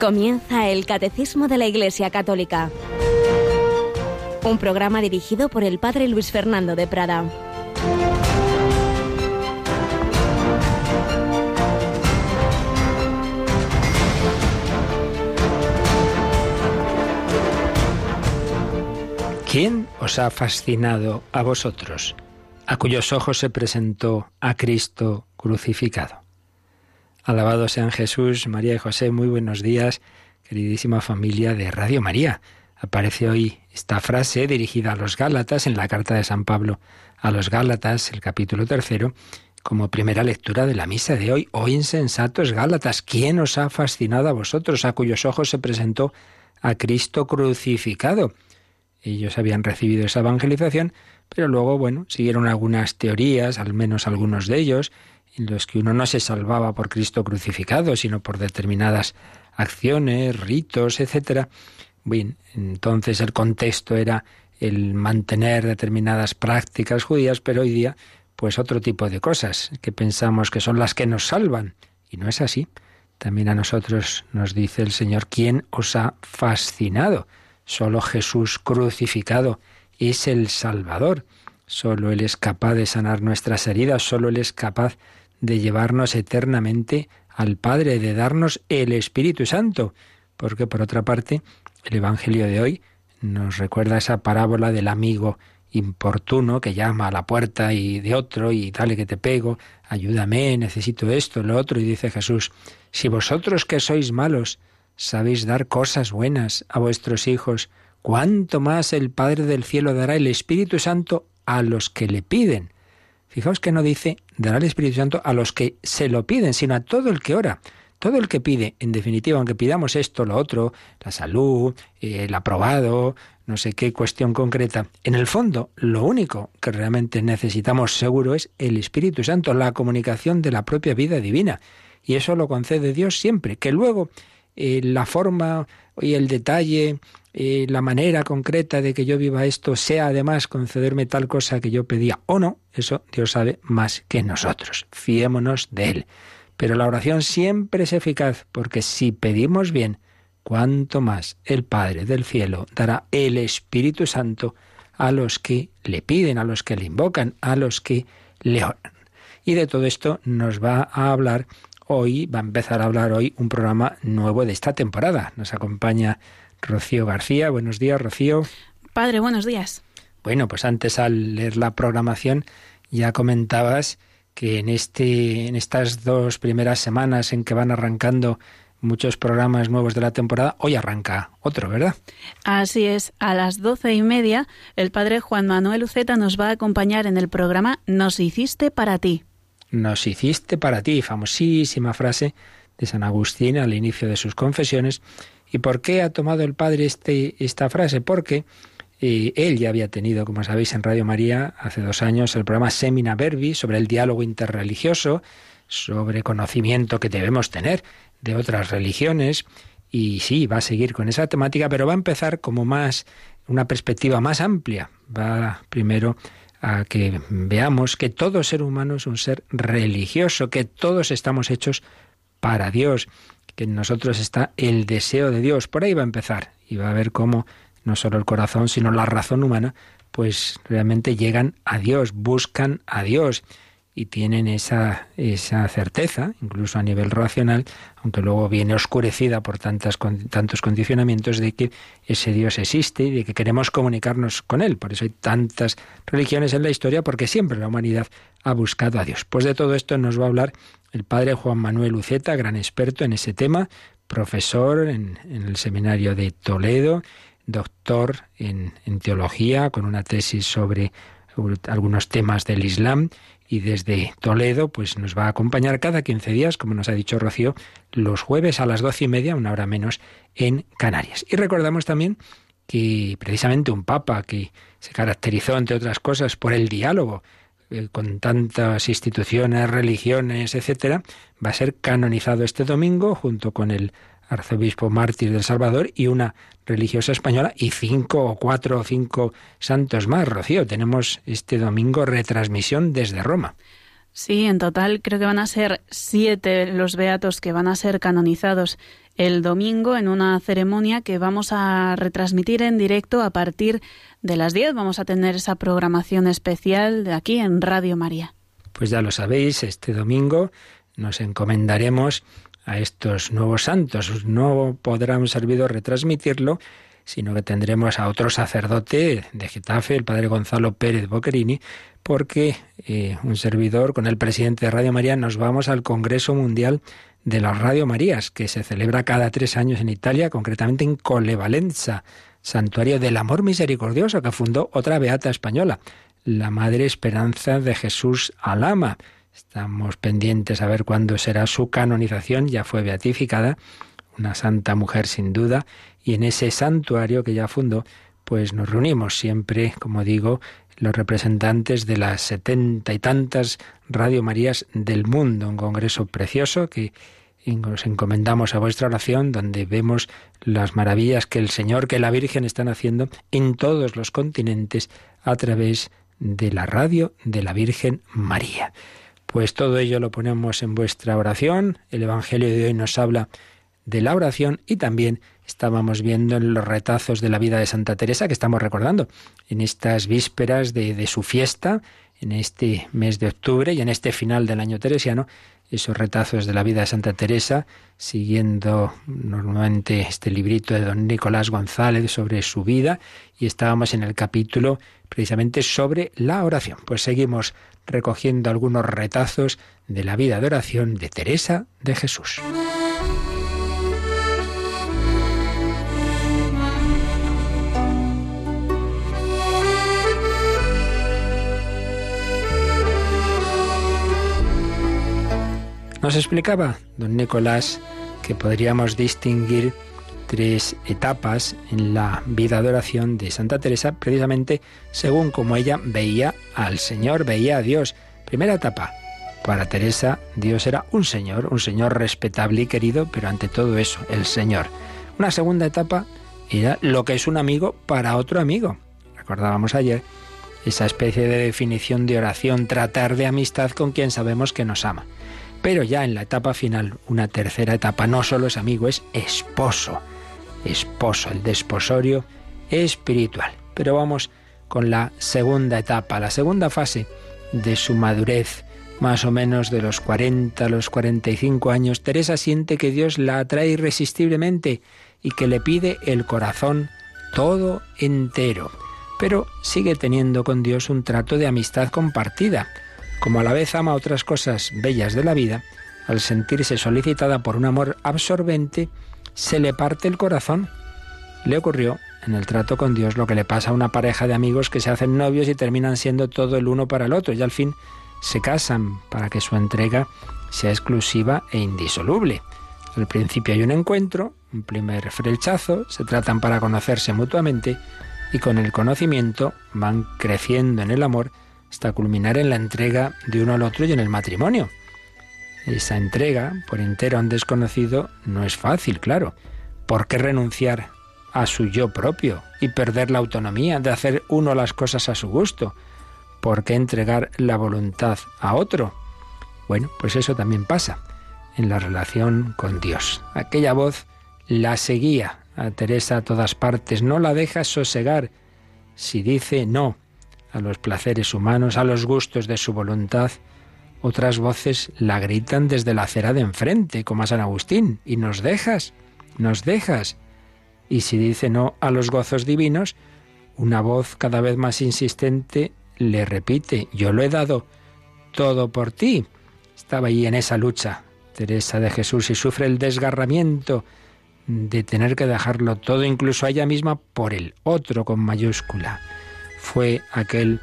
Comienza el Catecismo de la Iglesia Católica, un programa dirigido por el Padre Luis Fernando de Prada. ¿Quién os ha fascinado a vosotros, a cuyos ojos se presentó a Cristo crucificado? Alabado sean Jesús, María y José, muy buenos días, queridísima familia de Radio María. Aparece hoy esta frase dirigida a los Gálatas en la carta de San Pablo a los Gálatas, el capítulo tercero, como primera lectura de la misa de hoy. Oh insensatos Gálatas, ¿quién os ha fascinado a vosotros, a cuyos ojos se presentó a Cristo crucificado? Ellos habían recibido esa evangelización, pero luego, bueno, siguieron algunas teorías, al menos algunos de ellos, en los que uno no se salvaba por Cristo crucificado, sino por determinadas acciones, ritos, etcétera. Bien, entonces el contexto era el mantener determinadas prácticas judías, pero hoy día, pues otro tipo de cosas que pensamos que son las que nos salvan. Y no es así. También a nosotros nos dice el Señor, ¿quién os ha fascinado? Solo Jesús crucificado es el Salvador. Solo Él es capaz de sanar nuestras heridas, solo Él es capaz de llevarnos eternamente al Padre, de darnos el Espíritu Santo. Porque por otra parte, el Evangelio de hoy nos recuerda esa parábola del amigo importuno que llama a la puerta y de otro y dale que te pego, ayúdame, necesito esto, lo otro, y dice Jesús, si vosotros que sois malos sabéis dar cosas buenas a vuestros hijos, cuánto más el Padre del cielo dará el Espíritu Santo a los que le piden. Fijaos que no dice dará el Espíritu Santo a los que se lo piden, sino a todo el que ora. Todo el que pide, en definitiva, aunque pidamos esto, lo otro, la salud, el aprobado, no sé qué cuestión concreta, en el fondo lo único que realmente necesitamos seguro es el Espíritu Santo, la comunicación de la propia vida divina. Y eso lo concede Dios siempre. Que luego eh, la forma y el detalle eh, la manera concreta de que yo viva esto sea además concederme tal cosa que yo pedía o no, eso Dios sabe más que nosotros. Fiémonos de Él. Pero la oración siempre es eficaz porque si pedimos bien, cuanto más el Padre del cielo dará el Espíritu Santo a los que le piden, a los que le invocan, a los que le oran. Y de todo esto nos va a hablar hoy, va a empezar a hablar hoy un programa nuevo de esta temporada. Nos acompaña Rocío García. Buenos días, Rocío. Padre, buenos días. Bueno, pues antes al leer la programación ya comentabas que en este en estas dos primeras semanas en que van arrancando muchos programas nuevos de la temporada, hoy arranca otro, ¿verdad? Así es, a las doce y media el padre Juan Manuel Uceta nos va a acompañar en el programa Nos hiciste para ti. Nos hiciste para ti, famosísima frase de San Agustín al inicio de sus confesiones ¿Y por qué ha tomado el Padre este, esta frase? Porque eh, él ya había tenido, como sabéis, en Radio María hace dos años el programa Semina Verbi sobre el diálogo interreligioso, sobre conocimiento que debemos tener de otras religiones. Y sí, va a seguir con esa temática, pero va a empezar como más, una perspectiva más amplia. Va primero a que veamos que todo ser humano es un ser religioso, que todos estamos hechos para Dios que en nosotros está el deseo de Dios. Por ahí va a empezar y va a ver cómo no solo el corazón, sino la razón humana, pues realmente llegan a Dios, buscan a Dios y tienen esa, esa certeza, incluso a nivel racional, aunque luego viene oscurecida por tantas, tantos condicionamientos de que ese Dios existe y de que queremos comunicarnos con Él. Por eso hay tantas religiones en la historia, porque siempre la humanidad ha buscado a Dios. Pues de todo esto nos va a hablar el padre Juan Manuel Uceta, gran experto en ese tema, profesor en, el seminario de Toledo, doctor en, en teología, con una tesis sobre algunos temas del Islam y desde Toledo pues nos va a acompañar cada 15 días, como nos ha dicho Rocío, los jueves a las doce y media, una hora menos, en Canarias. Y recordamos también que precisamente un papa que se caracterizó, entre otras cosas, por el diálogo eh, con tantas instituciones, religiones, etcétera, va a ser canonizado este domingo junto con el arzobispo mártir del Salvador y una religiosa española y cinco o cuatro o cinco santos más. Rocío, tenemos este domingo retransmisión desde Roma. Sí, en total creo que van a ser siete los beatos que van a ser canonizados el domingo en una ceremonia que vamos a retransmitir en directo a partir de las 10. Vamos a tener esa programación especial de aquí en Radio María. Pues ya lo sabéis, este domingo nos encomendaremos a estos nuevos santos. No podrá un servidor retransmitirlo, sino que tendremos a otro sacerdote de Getafe, el padre Gonzalo Pérez Boquerini, porque eh, un servidor con el presidente de Radio María nos vamos al Congreso Mundial de las Radio Marías, que se celebra cada tres años en Italia, concretamente en Colevalenza, santuario del amor misericordioso que fundó otra beata española, la Madre Esperanza de Jesús Alama. Estamos pendientes a ver cuándo será su canonización, ya fue beatificada, una santa mujer sin duda, y en ese santuario que ya fundó, pues nos reunimos siempre, como digo, los representantes de las setenta y tantas Radio Marías del mundo, un congreso precioso que nos encomendamos a vuestra oración, donde vemos las maravillas que el Señor, que la Virgen están haciendo en todos los continentes a través de la radio de la Virgen María. Pues todo ello lo ponemos en vuestra oración. El Evangelio de hoy nos habla de la oración y también estábamos viendo en los retazos de la vida de Santa Teresa que estamos recordando en estas vísperas de, de su fiesta, en este mes de octubre y en este final del año teresiano, esos retazos de la vida de Santa Teresa, siguiendo normalmente este librito de don Nicolás González sobre su vida, y estábamos en el capítulo precisamente sobre la oración. Pues seguimos recogiendo algunos retazos de la vida de oración de Teresa de Jesús. Nos explicaba don Nicolás que podríamos distinguir tres etapas en la vida de oración de Santa Teresa, precisamente según como ella veía al Señor, veía a Dios. Primera etapa, para Teresa Dios era un Señor, un Señor respetable y querido, pero ante todo eso, el Señor. Una segunda etapa era lo que es un amigo para otro amigo. Recordábamos ayer esa especie de definición de oración, tratar de amistad con quien sabemos que nos ama. Pero ya en la etapa final, una tercera etapa, no solo es amigo, es esposo. Esposo, el desposorio espiritual. Pero vamos con la segunda etapa, la segunda fase de su madurez, más o menos de los 40 a los 45 años. Teresa siente que Dios la atrae irresistiblemente y que le pide el corazón todo entero. Pero sigue teniendo con Dios un trato de amistad compartida como a la vez ama otras cosas bellas de la vida, al sentirse solicitada por un amor absorbente, se le parte el corazón. Le ocurrió en el trato con Dios lo que le pasa a una pareja de amigos que se hacen novios y terminan siendo todo el uno para el otro y al fin se casan para que su entrega sea exclusiva e indisoluble. Al principio hay un encuentro, un primer frechazo, se tratan para conocerse mutuamente y con el conocimiento van creciendo en el amor hasta culminar en la entrega de uno al otro y en el matrimonio. Esa entrega por entero a un desconocido no es fácil, claro. ¿Por qué renunciar a su yo propio y perder la autonomía de hacer uno las cosas a su gusto? ¿Por qué entregar la voluntad a otro? Bueno, pues eso también pasa en la relación con Dios. Aquella voz la seguía a Teresa a todas partes, no la deja sosegar. Si dice no, a los placeres humanos, a los gustos de su voluntad. Otras voces la gritan desde la acera de enfrente, como a San Agustín, y nos dejas, nos dejas. Y si dice no a los gozos divinos, una voz cada vez más insistente le repite, yo lo he dado todo por ti. Estaba allí en esa lucha, Teresa de Jesús, y sufre el desgarramiento de tener que dejarlo todo, incluso a ella misma, por el otro con mayúscula fue aquel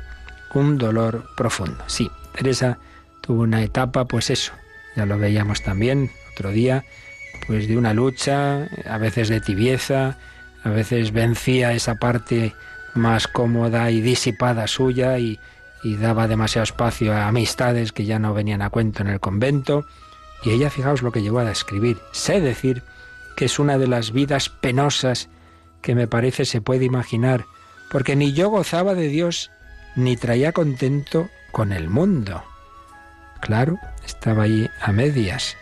un dolor profundo. Sí, Teresa tuvo una etapa, pues eso, ya lo veíamos también otro día, pues de una lucha, a veces de tibieza, a veces vencía esa parte más cómoda y disipada suya y, daba demasiado espacio a amistades que ya no venían a cuento en el convento. Y ella, fijaos lo que llegó a escribir, sé decir que es una de las vidas penosas que me parece se puede imaginar, porque ni yo gozaba de Dios, ni traía contento con el mundo. Claro, estaba allí a medias,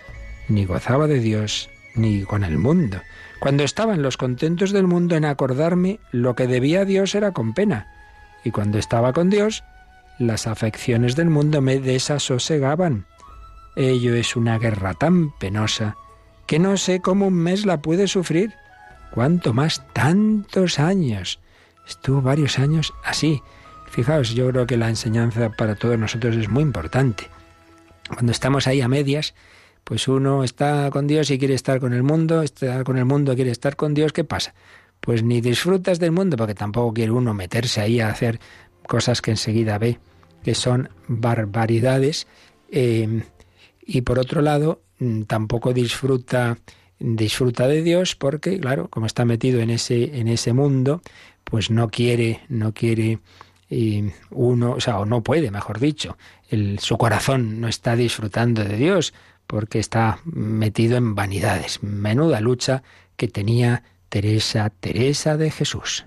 ni gozaba de Dios, ni con el mundo. Cuando estaba en los contentos del mundo en acordarme lo que debía a Dios era con pena. Y cuando estaba con Dios, las afecciones del mundo me desasosegaban. Ello es una guerra tan penosa que no sé cómo un mes la puede sufrir. Cuánto más tantos años. Estuvo varios años así. Fijaos, yo creo que la enseñanza para todos nosotros es muy importante. Cuando estamos ahí a medias, pues uno está con Dios y quiere estar con el mundo, está con el mundo quiere estar con Dios, ¿qué pasa? Pues ni disfrutas del mundo, porque tampoco quiere uno meterse ahí a hacer cosas que enseguida ve que son barbaridades. Eh, y por otro lado, mm, tampoco disfruta disfruta de Dios porque claro como está metido en ese en ese mundo pues no quiere no quiere y uno, o sea, o no puede, mejor dicho, el, su corazón no está disfrutando de Dios porque está metido en vanidades. Menuda lucha que tenía Teresa, Teresa de Jesús.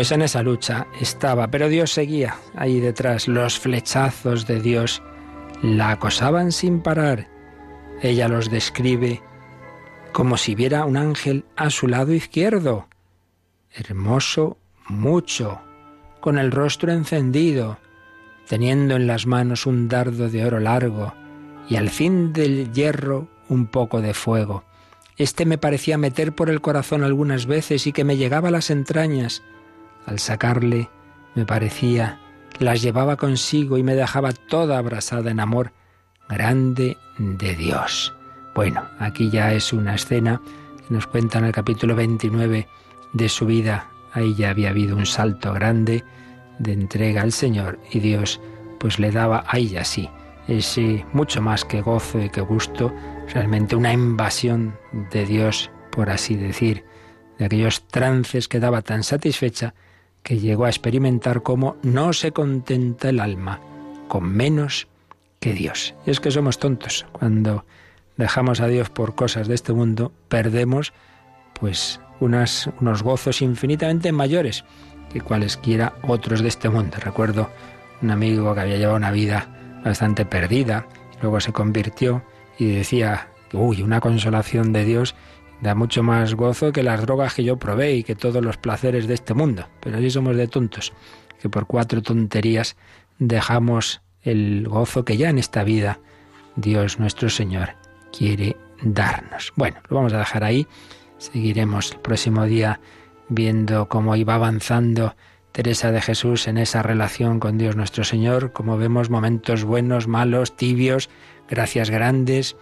Pues en esa lucha estaba, pero Dios seguía ahí detrás. Los flechazos de Dios la acosaban sin parar. Ella los describe como si viera un ángel a su lado izquierdo, hermoso mucho, con el rostro encendido, teniendo en las manos un dardo de oro largo y al fin del hierro un poco de fuego. Este me parecía meter por el corazón algunas veces y que me llegaba a las entrañas. Al sacarle, me parecía, las llevaba consigo y me dejaba toda abrasada en amor grande de Dios. Bueno, aquí ya es una escena que nos cuenta en el capítulo 29 de su vida. Ahí ya había habido un salto grande de entrega al Señor y Dios pues le daba a ella sí, ese mucho más que gozo y que gusto, realmente una invasión de Dios, por así decir, de aquellos trances que daba tan satisfecha que llegó a experimentar cómo no se contenta el alma con menos que Dios. Y es que somos tontos. Cuando dejamos a Dios por cosas de este mundo, perdemos pues unas, unos gozos infinitamente mayores que cualesquiera otros de este mundo. Recuerdo un amigo que había llevado una vida bastante perdida, luego se convirtió y decía, uy, una consolación de Dios da mucho más gozo que las drogas que yo probé y que todos los placeres de este mundo. Pero así somos de tontos, que por cuatro tonterías dejamos el gozo que ya en esta vida Dios nuestro Señor quiere darnos. Bueno, lo vamos a dejar ahí. Seguiremos el próximo día viendo cómo iba avanzando Teresa de Jesús en esa relación con Dios nuestro Señor, como vemos momentos buenos, malos, tibios, gracias grandes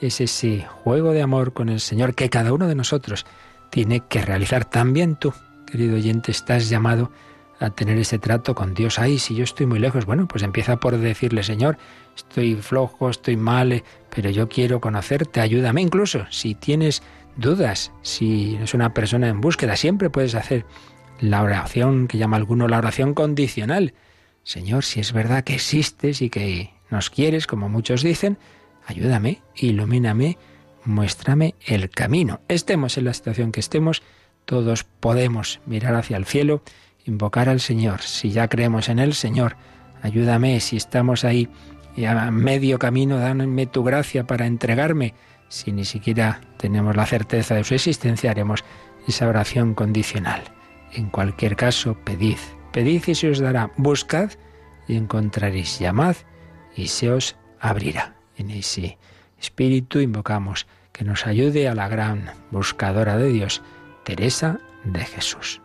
es ese juego de amor con el Señor que cada uno de nosotros tiene que realizar. También tú, querido oyente, estás llamado a tener ese trato con Dios. Ay, si yo estoy muy lejos, bueno, pues empieza por decirle, Señor, estoy flojo, estoy mal, eh, pero yo quiero conocerte, ayúdame. Incluso si tienes dudas, si eres una persona en búsqueda, siempre puedes hacer la oración que llama alguno la oración condicional. Señor, si es verdad que existes y que nos quieres, como muchos dicen, ayúdame, ilumíname, muéstrame el camino. Estemos en la situación que estemos, todos podemos mirar hacia el cielo, invocar al Señor. Si ya creemos en el Señor, ayúdame. Si estamos ahí a medio camino, dame tu gracia para entregarme. Si ni siquiera tenemos la certeza de su existencia, haremos esa oración condicional. En cualquier caso, pedid, pedid y se os dará. Buscad y encontraréis. Llamad y se os abrirá en ese espíritu invocamos que nos ayude a la gran buscadora de Dios, Teresa de Jesús.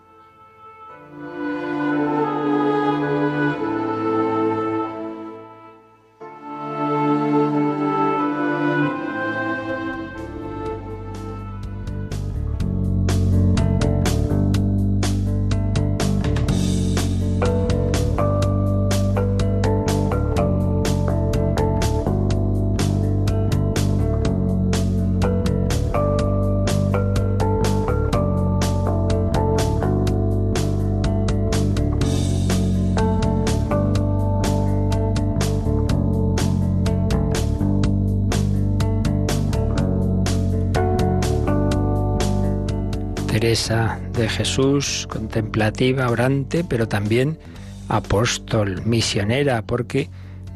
Jesús, contemplativa, orante, pero también apóstol, misionera, porque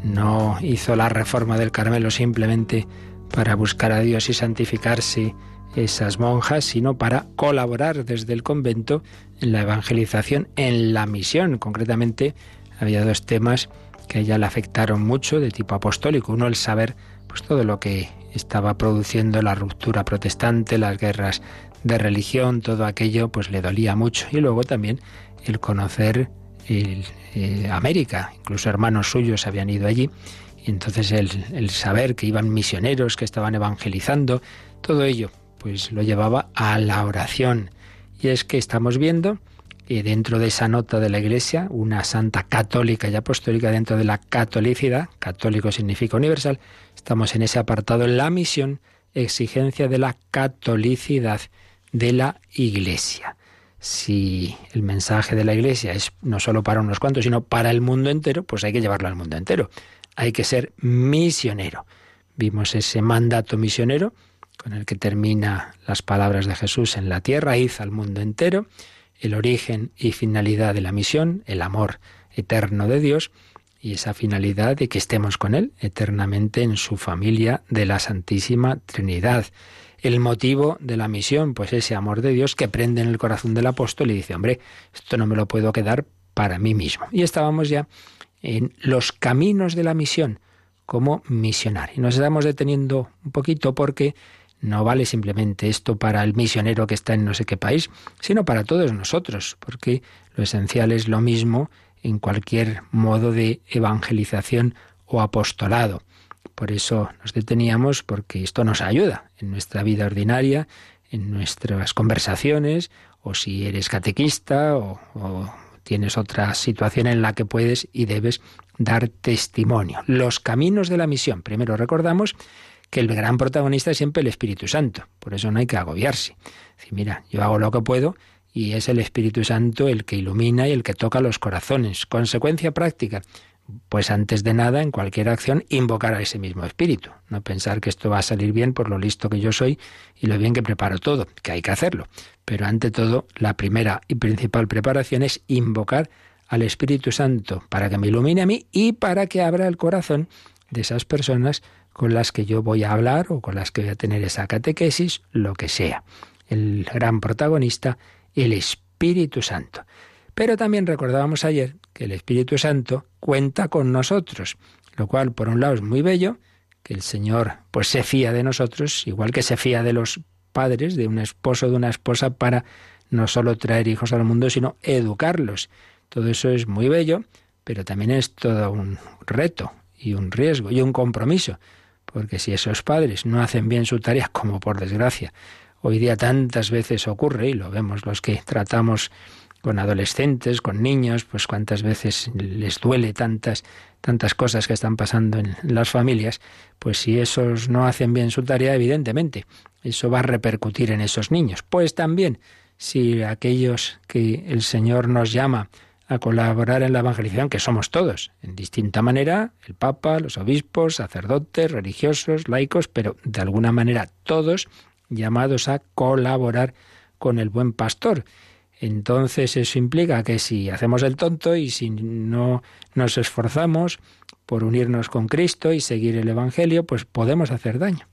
no hizo la reforma del Carmelo simplemente para buscar a Dios y santificarse esas monjas, sino para colaborar desde el convento en la evangelización, en la misión. Concretamente, había dos temas que a ella le afectaron mucho de tipo apostólico. Uno, el saber pues todo lo que estaba produciendo la ruptura protestante, las guerras de religión, todo aquello pues le dolía mucho. Y luego también el conocer eh, América, incluso hermanos suyos habían ido allí. Y entonces el, saber que iban misioneros, que estaban evangelizando, todo ello pues lo llevaba a la oración. Y es que estamos viendo que dentro de esa nota de la Iglesia, una santa católica y apostólica dentro de la catolicidad, católico significa universal, estamos en ese apartado, en la misión, exigencia de la catolicidad de la Iglesia. Si el mensaje de la Iglesia es no solo para unos cuantos, sino para el mundo entero, pues hay que llevarlo al mundo entero. Hay que ser misionero. Vimos ese mandato misionero con el que termina las palabras de Jesús en la tierra, id al mundo entero, el origen y finalidad de la misión, el amor eterno de Dios y esa finalidad de que estemos con Él eternamente en su familia de la Santísima Trinidad. El motivo de la misión, pues ese amor de Dios que prende en el corazón del apóstol y dice, hombre, esto no me lo puedo quedar para mí mismo. Y estábamos ya en los caminos de la misión como misionario. Y nos estamos deteniendo un poquito porque no vale simplemente esto para el misionero que está en no sé qué país, sino para todos nosotros, porque lo esencial es lo mismo en cualquier modo de evangelización o apostolado. Por eso nos deteníamos, porque esto nos ayuda en nuestra vida ordinaria, en nuestras conversaciones, o si eres catequista o, tienes otra situación en la que puedes y debes dar testimonio. Los caminos de la misión. Primero recordamos que el gran protagonista es siempre el Espíritu Santo. Por eso no hay que agobiarse. Decir, mira, yo hago lo que puedo y es el Espíritu Santo el que ilumina y el que toca los corazones. Consecuencia práctica. Pues antes de nada, en cualquier acción, invocar a ese mismo espíritu. No pensar que esto va a salir bien por lo listo que yo soy y lo bien que preparo todo, que hay que hacerlo. Pero ante todo, la primera y principal preparación es invocar al Espíritu Santo para que me ilumine a mí y para que abra el corazón de esas personas con las que yo voy a hablar o con las que voy a tener esa catequesis, lo que sea. El gran protagonista, el Espíritu Santo. Pero también recordábamos ayer que el Espíritu Santo cuenta con nosotros, lo cual por un lado es muy bello, que el Señor pues se fía de nosotros, igual que se fía de los padres, de un esposo, de una esposa, para no solo traer hijos al mundo, sino educarlos. Todo eso es muy bello, pero también es todo un reto y un riesgo y un compromiso, porque si esos padres no hacen bien su tarea, como por desgracia hoy día tantas veces ocurre, y lo vemos los que tratamos con adolescentes, con niños, pues cuántas veces les duele tantas tantas cosas que están pasando en las familias, pues si esos no hacen bien su tarea, evidentemente, eso va a repercutir en esos niños. Pues también, si aquellos que el Señor nos llama a colaborar en la evangelización, que somos todos, en distinta manera, el Papa, los obispos, sacerdotes, religiosos, laicos, pero de alguna manera todos llamados a colaborar con el buen pastor. Entonces eso implica que si hacemos el tonto y si no nos esforzamos por unirnos con Cristo y seguir el Evangelio, pues podemos hacer daño.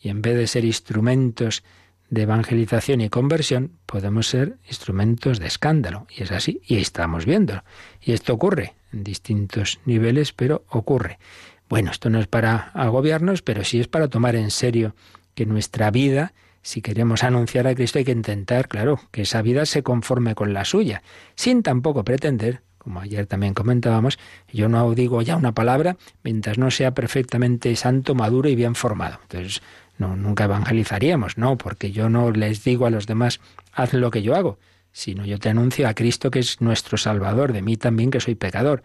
Y en vez de ser instrumentos de evangelización y conversión, podemos ser instrumentos de escándalo. Y es así, y estamos viendo. Y esto ocurre en distintos niveles, pero ocurre. Bueno, esto no es para agobiarnos, pero sí es para tomar en serio que nuestra vida, si queremos anunciar a Cristo, hay que intentar, claro, que esa vida se conforme con la suya, sin tampoco pretender como ayer también comentábamos, yo no digo ya una palabra mientras no sea perfectamente santo, maduro y bien formado. Entonces, no, nunca evangelizaríamos, no, porque yo no les digo a los demás, haz lo que yo hago, sino yo te anuncio a Cristo que es nuestro Salvador, de mí también que soy pecador.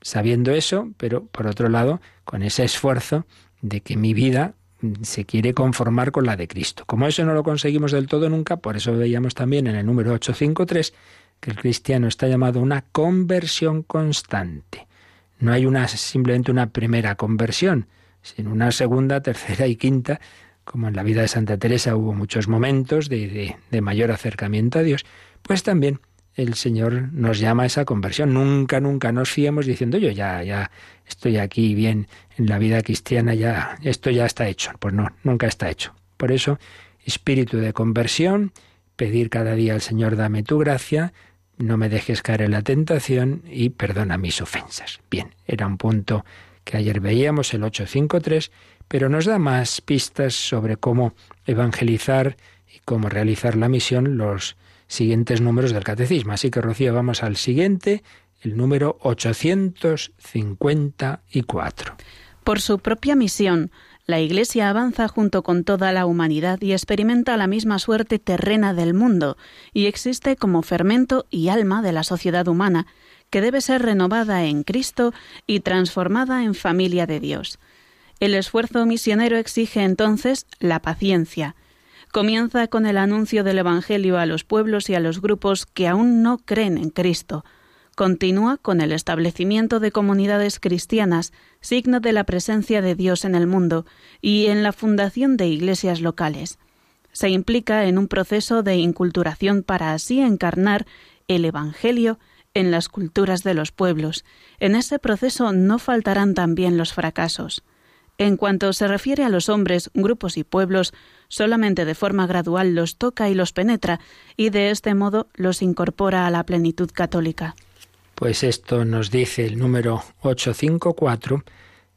Sabiendo eso, pero por otro lado, con ese esfuerzo de que mi vida se quiere conformar con la de Cristo. Como eso no lo conseguimos del todo nunca, por eso veíamos también en el número 853 que el cristiano está llamado a una conversión constante. No hay una simplemente una primera conversión, sino una segunda, tercera y quinta, como en la vida de Santa Teresa hubo muchos momentos de, de mayor acercamiento a Dios, pues también el Señor nos llama a esa conversión. Nunca, nunca nos fiemos diciendo yo ya, ya estoy aquí bien en la vida cristiana, ya esto ya está hecho. Pues no, nunca está hecho. Por eso, espíritu de conversión, pedir cada día al Señor dame tu gracia, no me dejes caer en la tentación y perdona mis ofensas. Bien, era un punto que ayer veíamos, el 853, pero nos da más pistas sobre cómo evangelizar y cómo realizar la misión los siguientes números del catecismo. Así que, Rocío, vamos al siguiente, el número 854. Por su propia misión, la Iglesia avanza junto con toda la humanidad y experimenta la misma suerte terrena del mundo, y existe como fermento y alma de la sociedad humana, que debe ser renovada en Cristo y transformada en familia de Dios. El esfuerzo misionero exige entonces la paciencia, Comienza con el anuncio del Evangelio a los pueblos y a los grupos que aún no creen en Cristo. Continúa con el establecimiento de comunidades cristianas, signo de la presencia de Dios en el mundo, y en la fundación de iglesias locales. Se implica en un proceso de inculturación para así encarnar el Evangelio en las culturas de los pueblos. En ese proceso no faltarán también los fracasos. En cuanto se refiere a los hombres, grupos y pueblos, solamente de forma gradual los toca y los penetra, y de este modo los incorpora a la plenitud católica. Pues esto nos dice el número 854,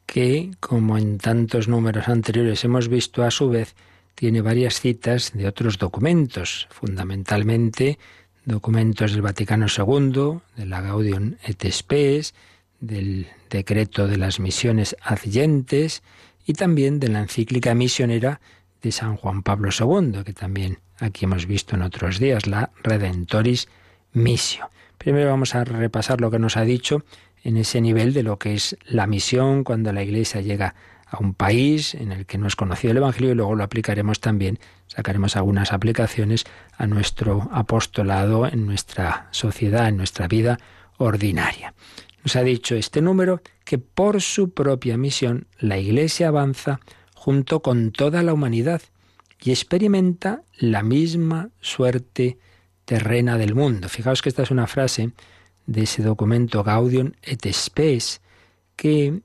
que, como en tantos números anteriores hemos visto, a su vez tiene varias citas de otros documentos, fundamentalmente documentos del Vaticano II, de la Gaudium et Spes, del decreto de las misiones adyentes y también de la encíclica misionera de San Juan Pablo II, que también aquí hemos visto en otros días, la Redentoris Missio. Primero vamos a repasar lo que nos ha dicho en ese nivel de lo que es la misión cuando la Iglesia llega a un país en el que no es conocido el Evangelio y luego lo aplicaremos también, sacaremos algunas aplicaciones a nuestro apostolado en nuestra sociedad, en nuestra vida ordinaria. Nos ha dicho este número que por su propia misión la Iglesia avanza junto con toda la humanidad y experimenta la misma suerte terrena del mundo. Fijaos que esta es una frase de ese documento Gaudium et Spes que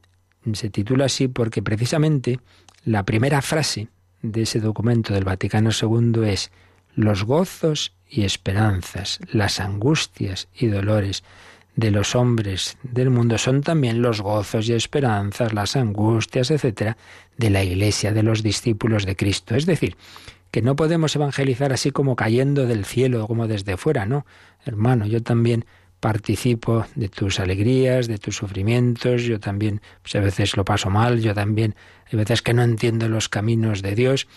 se titula así porque precisamente la primera frase de ese documento del Vaticano II es los gozos y esperanzas, las angustias y dolores de los hombres del mundo son también los gozos y esperanzas, las angustias, etcétera, de la iglesia, de los discípulos de Cristo. Es decir, que no podemos evangelizar así como cayendo del cielo, como desde fuera, no. Hermano, yo también participo de tus alegrías, de tus sufrimientos, yo también pues a veces lo paso mal, yo también hay veces que no entiendo los caminos de Dios.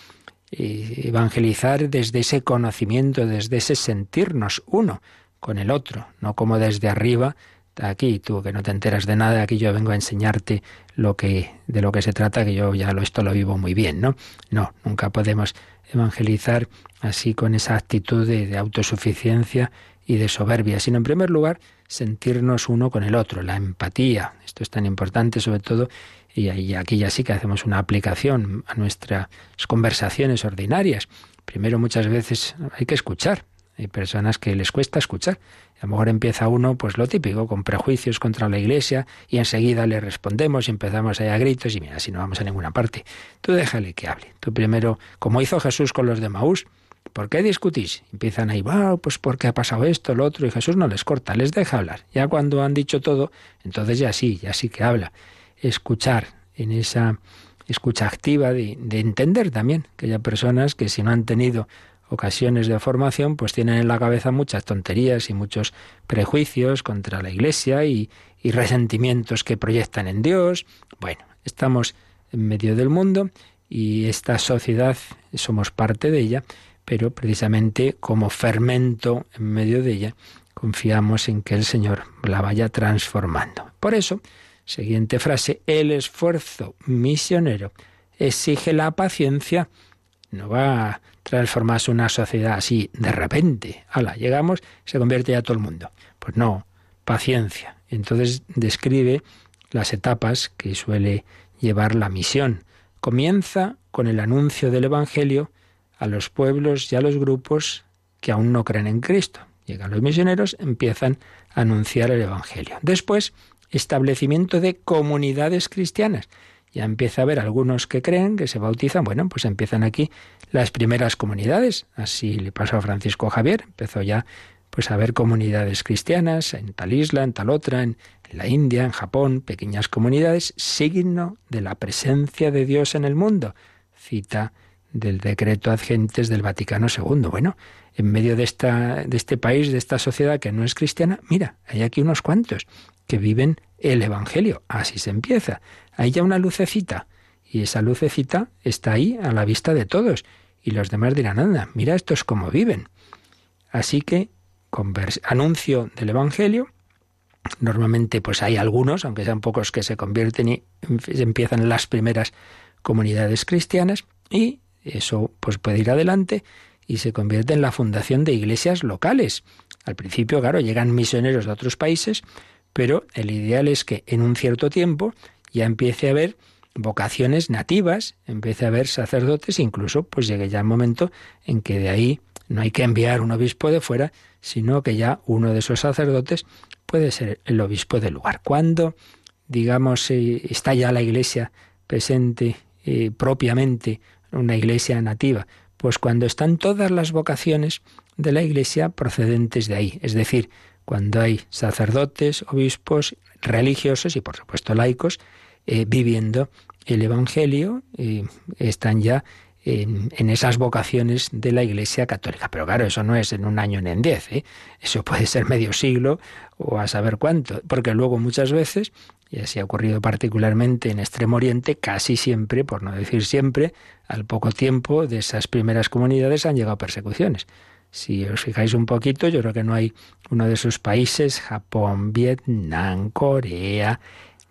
Y evangelizar desde ese conocimiento, desde ese sentirnos uno con el otro, no como desde arriba, aquí tú que no te enteras de nada, aquí yo vengo a enseñarte lo que de lo que se trata, que yo ya lo esto lo vivo muy bien, ¿no? No, nunca podemos evangelizar así con esa actitud de, de autosuficiencia y de soberbia, sino en primer lugar sentirnos uno con el otro, la empatía. Esto es tan importante sobre todo y aquí ya sí que hacemos una aplicación a nuestras conversaciones ordinarias. Primero muchas veces hay que escuchar, hay personas que les cuesta escuchar. A lo mejor empieza uno, pues lo típico, con prejuicios contra la iglesia, y enseguida le respondemos y empezamos ahí a gritos, y mira, si no vamos a ninguna parte. Tú déjale que hable. Tú primero, como hizo Jesús con los de Maús, ¿por qué discutís? Empiezan ahí, wow, pues porque ha pasado esto, lo otro, y Jesús no les corta, les deja hablar. Ya cuando han dicho todo, entonces ya sí, ya sí que habla. Escuchar en esa escucha activa de, de entender también que haya personas que si no han tenido ocasiones de formación, pues tienen en la cabeza muchas tonterías y muchos prejuicios contra la Iglesia y, resentimientos que proyectan en Dios. Bueno, estamos en medio del mundo y esta sociedad somos parte de ella, pero precisamente como fermento en medio de ella, confiamos en que el Señor la vaya transformando. Por eso, siguiente frase, el esfuerzo misionero exige la paciencia. No va a transformarse una sociedad así de repente. Hala, llegamos, se convierte ya todo el mundo. Pues no, paciencia. Entonces describe las etapas que suele llevar la misión. comienza con el anuncio del Evangelio a los pueblos y a los grupos que aún no creen en Cristo. Llegan los misioneros, empiezan a anunciar el Evangelio. Después, establecimiento de comunidades cristianas. Ya empieza a haber algunos que creen, que se bautizan. Bueno, pues empiezan aquí las primeras comunidades. Así le pasó a Francisco Javier. Empezó ya pues a haber comunidades cristianas en tal isla, en tal otra, en la India, en Japón, pequeñas comunidades, signo de la presencia de Dios en el mundo. Cita del decreto Adgentes del Vaticano II. Bueno, en medio de, esta, de este país, de esta sociedad que no es cristiana, mira, hay aquí unos cuantos que viven el Evangelio. Así se empieza. Hay ya una lucecita. Y esa lucecita está ahí a la vista de todos. Y los demás dirán, anda, mira estos cómo viven. Así que, anuncio del Evangelio, normalmente pues hay algunos, aunque sean pocos, que se convierten y empiezan las primeras comunidades cristianas, y eso pues puede ir adelante y se convierte en la fundación de iglesias locales. Al principio, claro, llegan misioneros de otros países, pero el ideal es que en un cierto tiempo ya empiece a haber vocaciones nativas, empiece a haber sacerdotes, incluso pues llegue ya el momento en que de ahí no hay que enviar un obispo de fuera, sino que ya uno de esos sacerdotes puede ser el obispo del lugar. Cuando, digamos, eh, está ya la iglesia presente eh, propiamente, una iglesia nativa, pues cuando están todas las vocaciones de la iglesia procedentes de ahí, es decir, cuando hay sacerdotes, obispos, religiosos y por supuesto laicos eh, viviendo el Evangelio, eh, están ya en, esas vocaciones de la Iglesia Católica. Pero claro, eso no es en un año ni en diez, ¿eh? eso puede ser medio siglo o a saber cuánto, porque luego muchas veces, y así ha ocurrido particularmente en Extremo Oriente, casi siempre, por no decir siempre, al poco tiempo de esas primeras comunidades han llegado persecuciones. Si os fijáis un poquito, yo creo que no hay uno de esos países, Japón, Vietnam, Corea,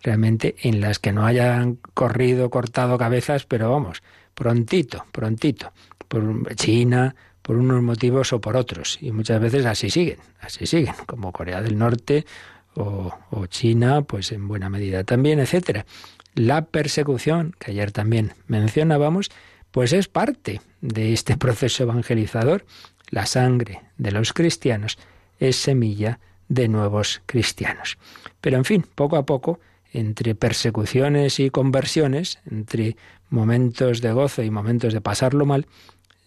realmente en las que no hayan corrido, cortado cabezas, pero vamos, prontito, prontito, por China, por unos motivos o por otros. Y muchas veces así siguen, así siguen, como Corea del Norte o, o China, pues en buena medida también, etcétera. La persecución, que ayer también mencionábamos, pues es parte de este proceso evangelizador la sangre de los cristianos es semilla de nuevos cristianos. Pero en fin, poco a poco, entre persecuciones y conversiones, entre momentos de gozo y momentos de pasarlo mal,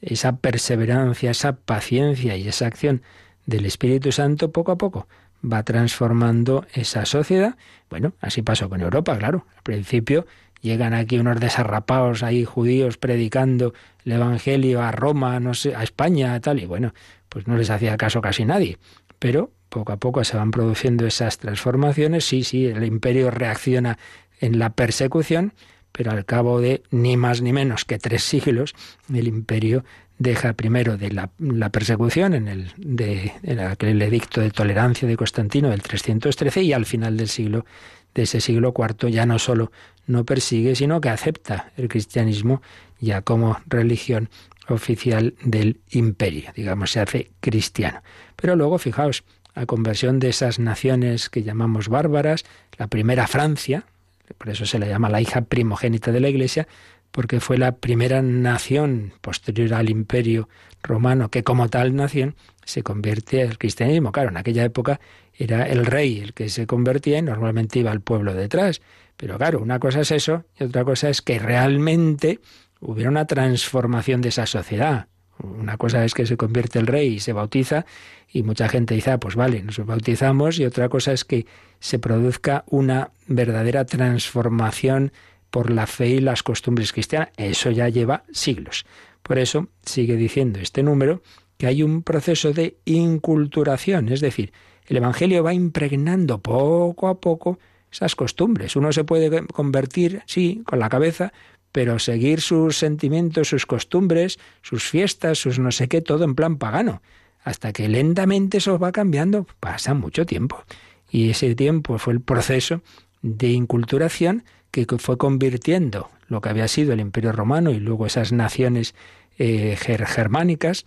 esa perseverancia, esa paciencia y esa acción del Espíritu Santo poco a poco va transformando esa sociedad. Bueno, así pasó con Europa, claro. Al principio llegan aquí unos desarrapados ahí judíos predicando el Evangelio a Roma, no sé, a España, tal, y bueno, pues no les hacía caso casi nadie. Pero poco a poco se van produciendo esas transformaciones, sí, sí, el imperio reacciona en la persecución, pero al cabo de ni más ni menos que tres siglos, el imperio deja primero de la, persecución en el, de, en aquel edicto de tolerancia de Constantino del 313 y al final del siglo de ese siglo IV ya no solo no persigue, sino que acepta el cristianismo ya como religión oficial del imperio, digamos, se hace cristiano. Pero luego, fijaos, la conversión de esas naciones que llamamos bárbaras, la primera Francia, por eso se le llama la hija primogénita de la Iglesia, porque fue la primera nación posterior al imperio romano que como tal nación se convierte al cristianismo. Claro, en aquella época era el rey el que se convertía y normalmente iba al pueblo detrás. Pero claro, una cosa es eso y otra cosa es que realmente hubiera una transformación de esa sociedad. Una cosa es que se convierte el rey y se bautiza y mucha gente dice, ah, pues vale, nos bautizamos y otra cosa es que se produzca una verdadera transformación por la fe y las costumbres cristianas. Eso ya lleva siglos. Por eso sigue diciendo este número que hay un proceso de inculturación, es decir, el Evangelio va impregnando poco a poco esas costumbres. Uno se puede convertir, sí, con la cabeza, pero seguir sus sentimientos, sus costumbres, sus fiestas, sus no sé qué, todo en plan pagano. Hasta que lentamente eso va cambiando, pasa mucho tiempo. Y ese tiempo fue el proceso de inculturación que fue convirtiendo lo que había sido el Imperio Romano y luego esas naciones eh, germánicas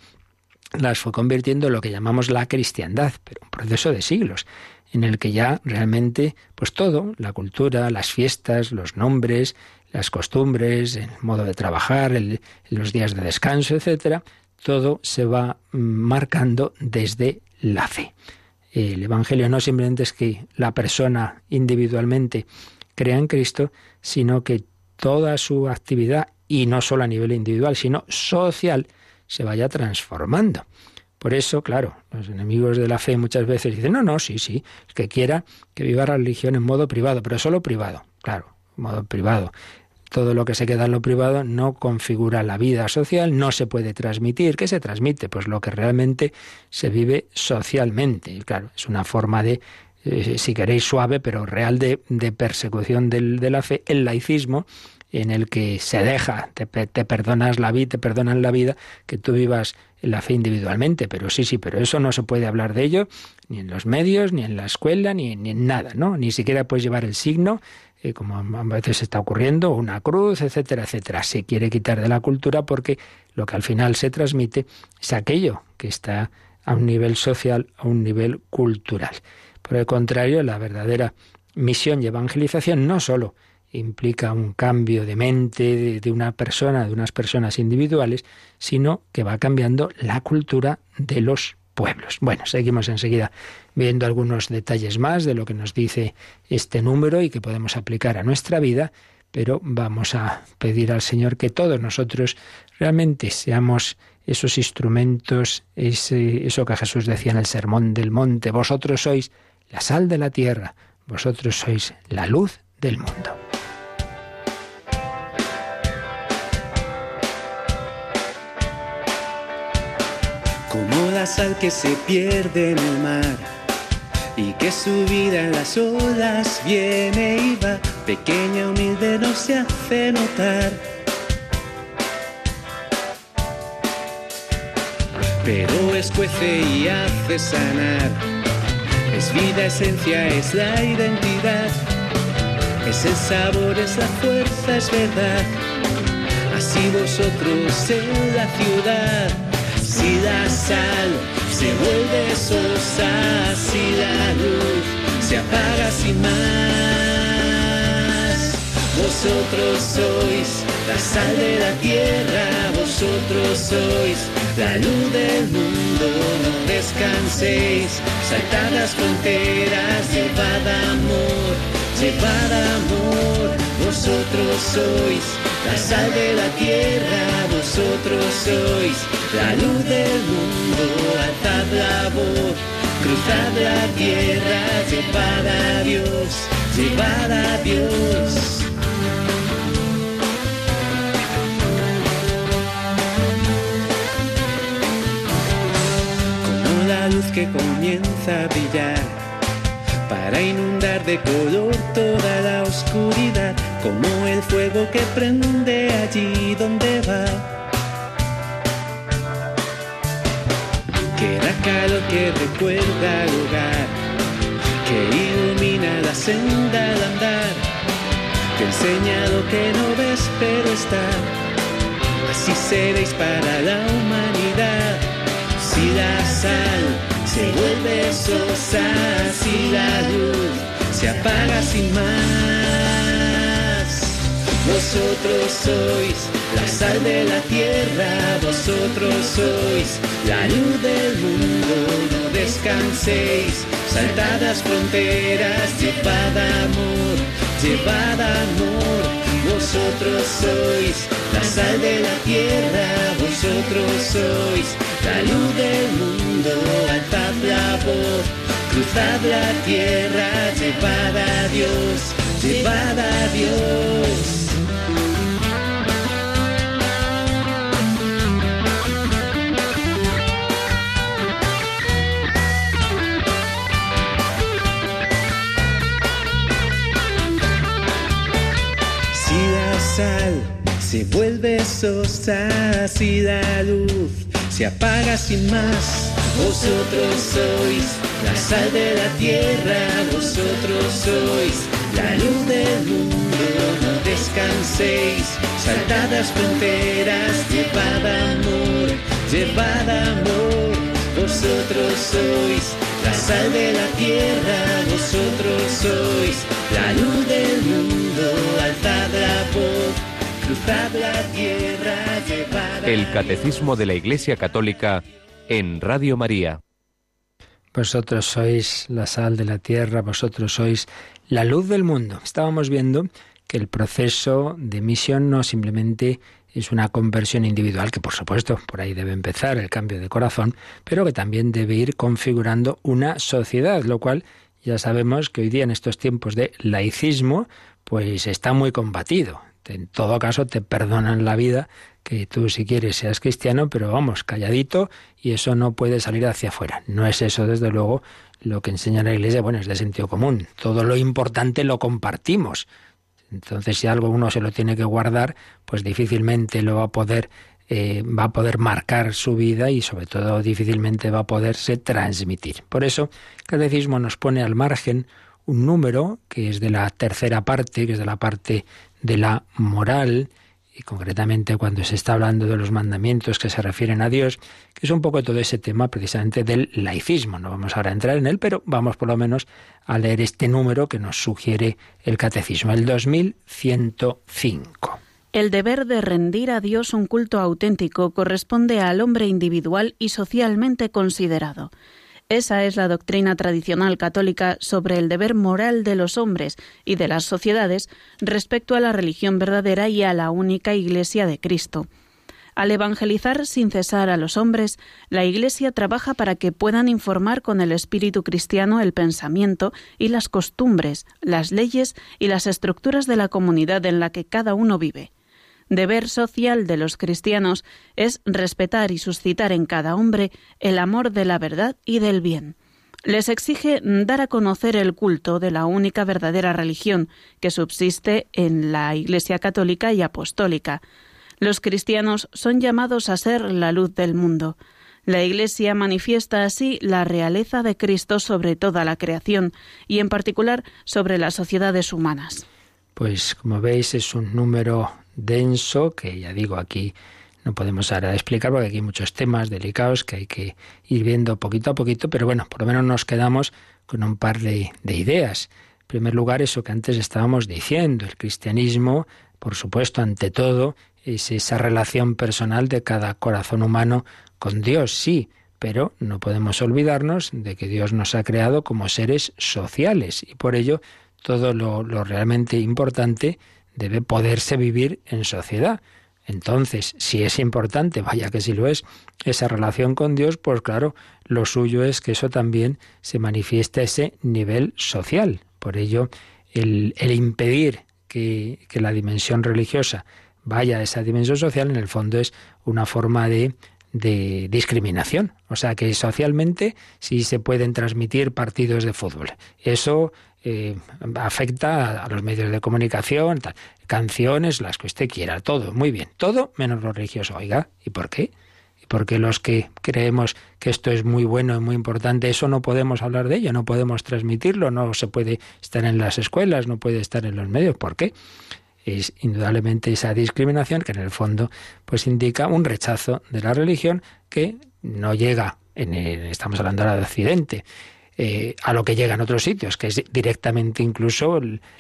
las fue convirtiendo en lo que llamamos la cristiandad, pero un proceso de siglos en el que ya realmente, pues todo, la cultura, las fiestas, los nombres, las costumbres, el modo de trabajar, los días de descanso, etcétera, todo se va mm, marcando desde la fe. El Evangelio no simplemente es que la persona individualmente crea en Cristo, sino que toda su actividad, y no solo a nivel individual, sino social, se vaya transformando. Por eso, claro, los enemigos de la fe muchas veces dicen, no, no, sí, sí, el que quiera que viva la religión en modo privado, pero solo privado, claro, modo privado. Todo lo que se queda en lo privado no configura la vida social, no se puede transmitir. ¿Qué se transmite? Pues lo que realmente se vive socialmente. Y claro, es una forma de, eh, si queréis, suave, pero real de, persecución de la fe, el laicismo, en el que se deja, te, perdonas la vida, te perdonan la vida, que tú vivas la fe individualmente, pero sí, sí, pero eso no se puede hablar de ello ni en los medios, ni en la escuela, ni, ni en nada, ¿no? Ni siquiera puedes llevar el signo, eh, como a veces está ocurriendo, una cruz, etcétera, etcétera. Se quiere quitar de la cultura porque lo que al final se transmite es aquello que está a un nivel social, a un nivel cultural. Por el contrario, la verdadera misión y evangelización no solo implica un cambio de mente de, una persona, de unas personas individuales, sino que va cambiando la cultura de los pueblos. Bueno, seguimos enseguida viendo algunos detalles más de lo que nos dice este número y que podemos aplicar a nuestra vida, pero vamos a pedir al Señor que todos nosotros realmente seamos esos instrumentos, eso que Jesús decía en el Sermón del Monte, vosotros sois la sal de la tierra, vosotros sois la luz del mundo. Como la sal que se pierde en el mar y que su vida en las olas viene y va, pequeña, humilde, no se hace notar. Pero escuece y hace sanar. Es vida, esencia, es la identidad. Es el sabor, es la fuerza, es verdad. Así vosotros en la ciudad si la sal se vuelve sosa, si la luz se apaga sin más. Vosotros sois la sal de la tierra, vosotros sois la luz del mundo, no descanséis, saltad las fronteras, llevad amor, llevad amor, vosotros sois la sal de la tierra, vosotros sois la luz del mundo, alzad la voz, cruzad la tierra, llevad a Dios, llevad a Dios. Como la luz que comienza a brillar para inundar de color toda la oscuridad, como el fuego que prende allí donde va calor que recuerda el hogar, que ilumina la senda al andar, que enseña lo que no ves pero está. Así seréis para la humanidad. Si la sal se vuelve sosa, si la luz se apaga sin más, vosotros sois la sal de la tierra, vosotros sois la luz del mundo, no descanséis, saltad las fronteras, llevad amor, llevad amor, vosotros sois la sal de la tierra, vosotros sois la luz del mundo, alzad la voz, cruzad la tierra, llevad a Dios, llevad a Dios. Se vuelve sosa si la luz se apaga sin más. Vosotros sois la sal de la tierra, vosotros sois la luz del mundo. No descanséis, saltad las fronteras, llevad amor, llevad amor. Vosotros sois la sal de la tierra, vosotros sois la luz del mundo, alzad la voz, El Catecismo de la Iglesia Católica en Radio María. Vosotros sois la sal de la tierra, vosotros sois la luz del mundo. Estábamos viendo que el proceso de misión no simplemente es una conversión individual, que por supuesto por ahí debe empezar el cambio de corazón, pero que también debe ir configurando una sociedad, lo cual ya sabemos que hoy día en estos tiempos de laicismo, pues está muy combatido. En todo caso te perdonan la vida que tú si quieres seas cristiano, pero vamos, calladito y eso no puede salir hacia afuera. No es eso, desde luego, lo que enseña la Iglesia, bueno, es de sentido común. Todo lo importante lo compartimos. Entonces, si algo uno se lo tiene que guardar, pues difícilmente lo va a poder eh, va a poder marcar su vida y sobre todo difícilmente va a poderse transmitir. Por eso, el catecismo nos pone al margen un número que es de la tercera parte, que es de la parte de la moral, y concretamente cuando se está hablando de los mandamientos que se refieren a Dios, que es un poco todo ese tema precisamente del laicismo. No vamos ahora a entrar en él, pero vamos por lo menos a leer este número que nos sugiere el catecismo, el 2105. El deber de rendir a Dios un culto auténtico corresponde al hombre individual y socialmente considerado. Esa es la doctrina tradicional católica sobre el deber moral de los hombres y de las sociedades respecto a la religión verdadera y a la única Iglesia de Cristo. Al evangelizar sin cesar a los hombres, la Iglesia trabaja para que puedan informar con el espíritu cristiano el pensamiento y las costumbres, las leyes y las estructuras de la comunidad en la que cada uno vive deber social de los cristianos es respetar y suscitar en cada hombre el amor de la verdad y del bien. Les exige dar a conocer el culto de la única verdadera religión que subsiste en la Iglesia católica y apostólica. Los cristianos son llamados a ser la luz del mundo. La Iglesia manifiesta así la realeza de Cristo sobre toda la creación y en particular sobre las sociedades humanas. Pues como veis es un número denso, que ya digo aquí no podemos ahora explicar porque aquí hay muchos temas delicados que hay que ir viendo poquito a poquito, pero bueno, por lo menos nos quedamos con un par de, de ideas. En primer lugar, eso que antes estábamos diciendo, el cristianismo, por supuesto, ante todo, es esa relación personal de cada corazón humano con Dios, sí, pero no podemos olvidarnos de que Dios nos ha creado como seres sociales y por ello todo lo, lo realmente importante debe poderse vivir en sociedad. Entonces, si es importante, vaya que si lo es, esa relación con Dios, pues claro, lo suyo es que eso también se manifieste a ese nivel social. Por ello, el, el impedir que, que la dimensión religiosa vaya a esa dimensión social, en el fondo es una forma de de discriminación. O sea que socialmente sí se pueden transmitir partidos de fútbol. Eso eh, afecta a los medios de comunicación, canciones, las que usted quiera, todo, muy bien, todo menos lo religioso. Oiga, ¿y por qué? ¿Y por qué los que creemos que esto es muy bueno y muy importante, eso no podemos hablar de ello, no podemos transmitirlo, no se puede estar en las escuelas, no puede estar en los medios? ¿Por qué? Es indudablemente esa discriminación que en el fondo pues indica un rechazo de la religión que no llega en estamos hablando ahora de Occidente eh, a lo que llega en otros sitios, que es directamente incluso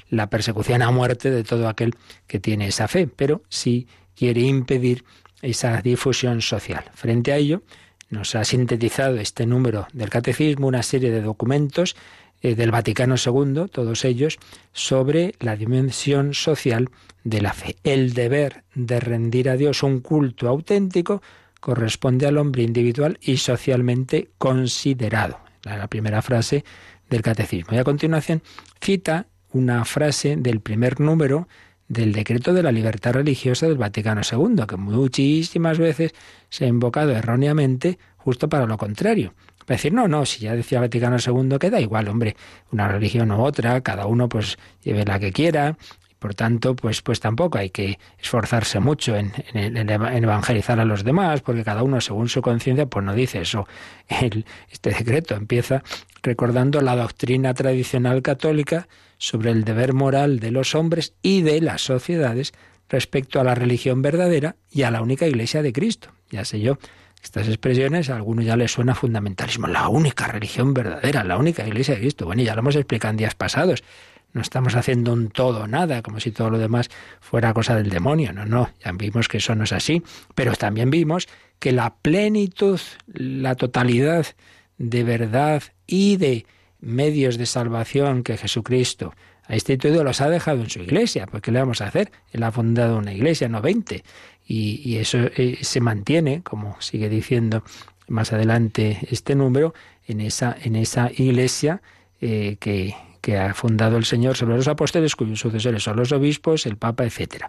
la persecución a muerte de todo aquel que tiene esa fe, pero sí quiere impedir esa difusión social. Frente a ello, nos ha sintetizado este número del catecismo una serie de documentos eh, del Vaticano II, todos ellos, sobre la dimensión social de la fe. El deber de rendir a Dios un culto auténtico corresponde al hombre individual y socialmente considerado. La primera frase del catecismo. Y a continuación cita una frase del primer número del decreto de la libertad religiosa del Vaticano II, que muchísimas veces se ha invocado erróneamente justo para lo contrario. Decir, no, no, si ya decía Vaticano II que da igual, hombre, una religión u otra, cada uno pues lleve la que quiera, por tanto, pues, pues tampoco hay que esforzarse mucho en, evangelizar a los demás, porque cada uno, según su conciencia, pues no dice eso. este decreto empieza recordando la doctrina tradicional católica sobre el deber moral de los hombres y de las sociedades respecto a la religión verdadera y a la única iglesia de Cristo. Ya sé yo, estas expresiones a algunos ya les suena fundamentalismo. La única religión verdadera, la única iglesia de Cristo. Bueno, ya lo hemos explicado en días pasados no estamos haciendo un todo nada, como si todo lo demás fuera cosa del demonio. No, no, ya vimos que eso no es así. Pero también vimos que la plenitud, la totalidad de verdad y de medios de salvación que Jesucristo ha instituido los ha dejado en su iglesia. Pues ¿qué le vamos a hacer? Él ha fundado una iglesia, no veinte. Y, eso eh, se mantiene, como sigue diciendo más adelante este número, en esa, en esa iglesia eh, que, que ha fundado el Señor sobre los apóstoles, cuyos sucesores son los obispos, el Papa, etc.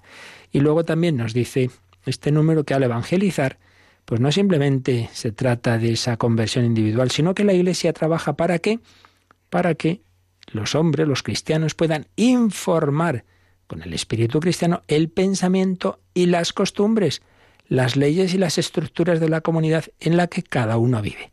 Y luego también nos dice este número que al evangelizar, pues no simplemente se trata de esa conversión individual, sino que la Iglesia trabaja para qué? Para que los hombres, los cristianos, puedan informar con el espíritu cristiano el pensamiento y las costumbres, las leyes y las estructuras de la comunidad en la que cada uno vive.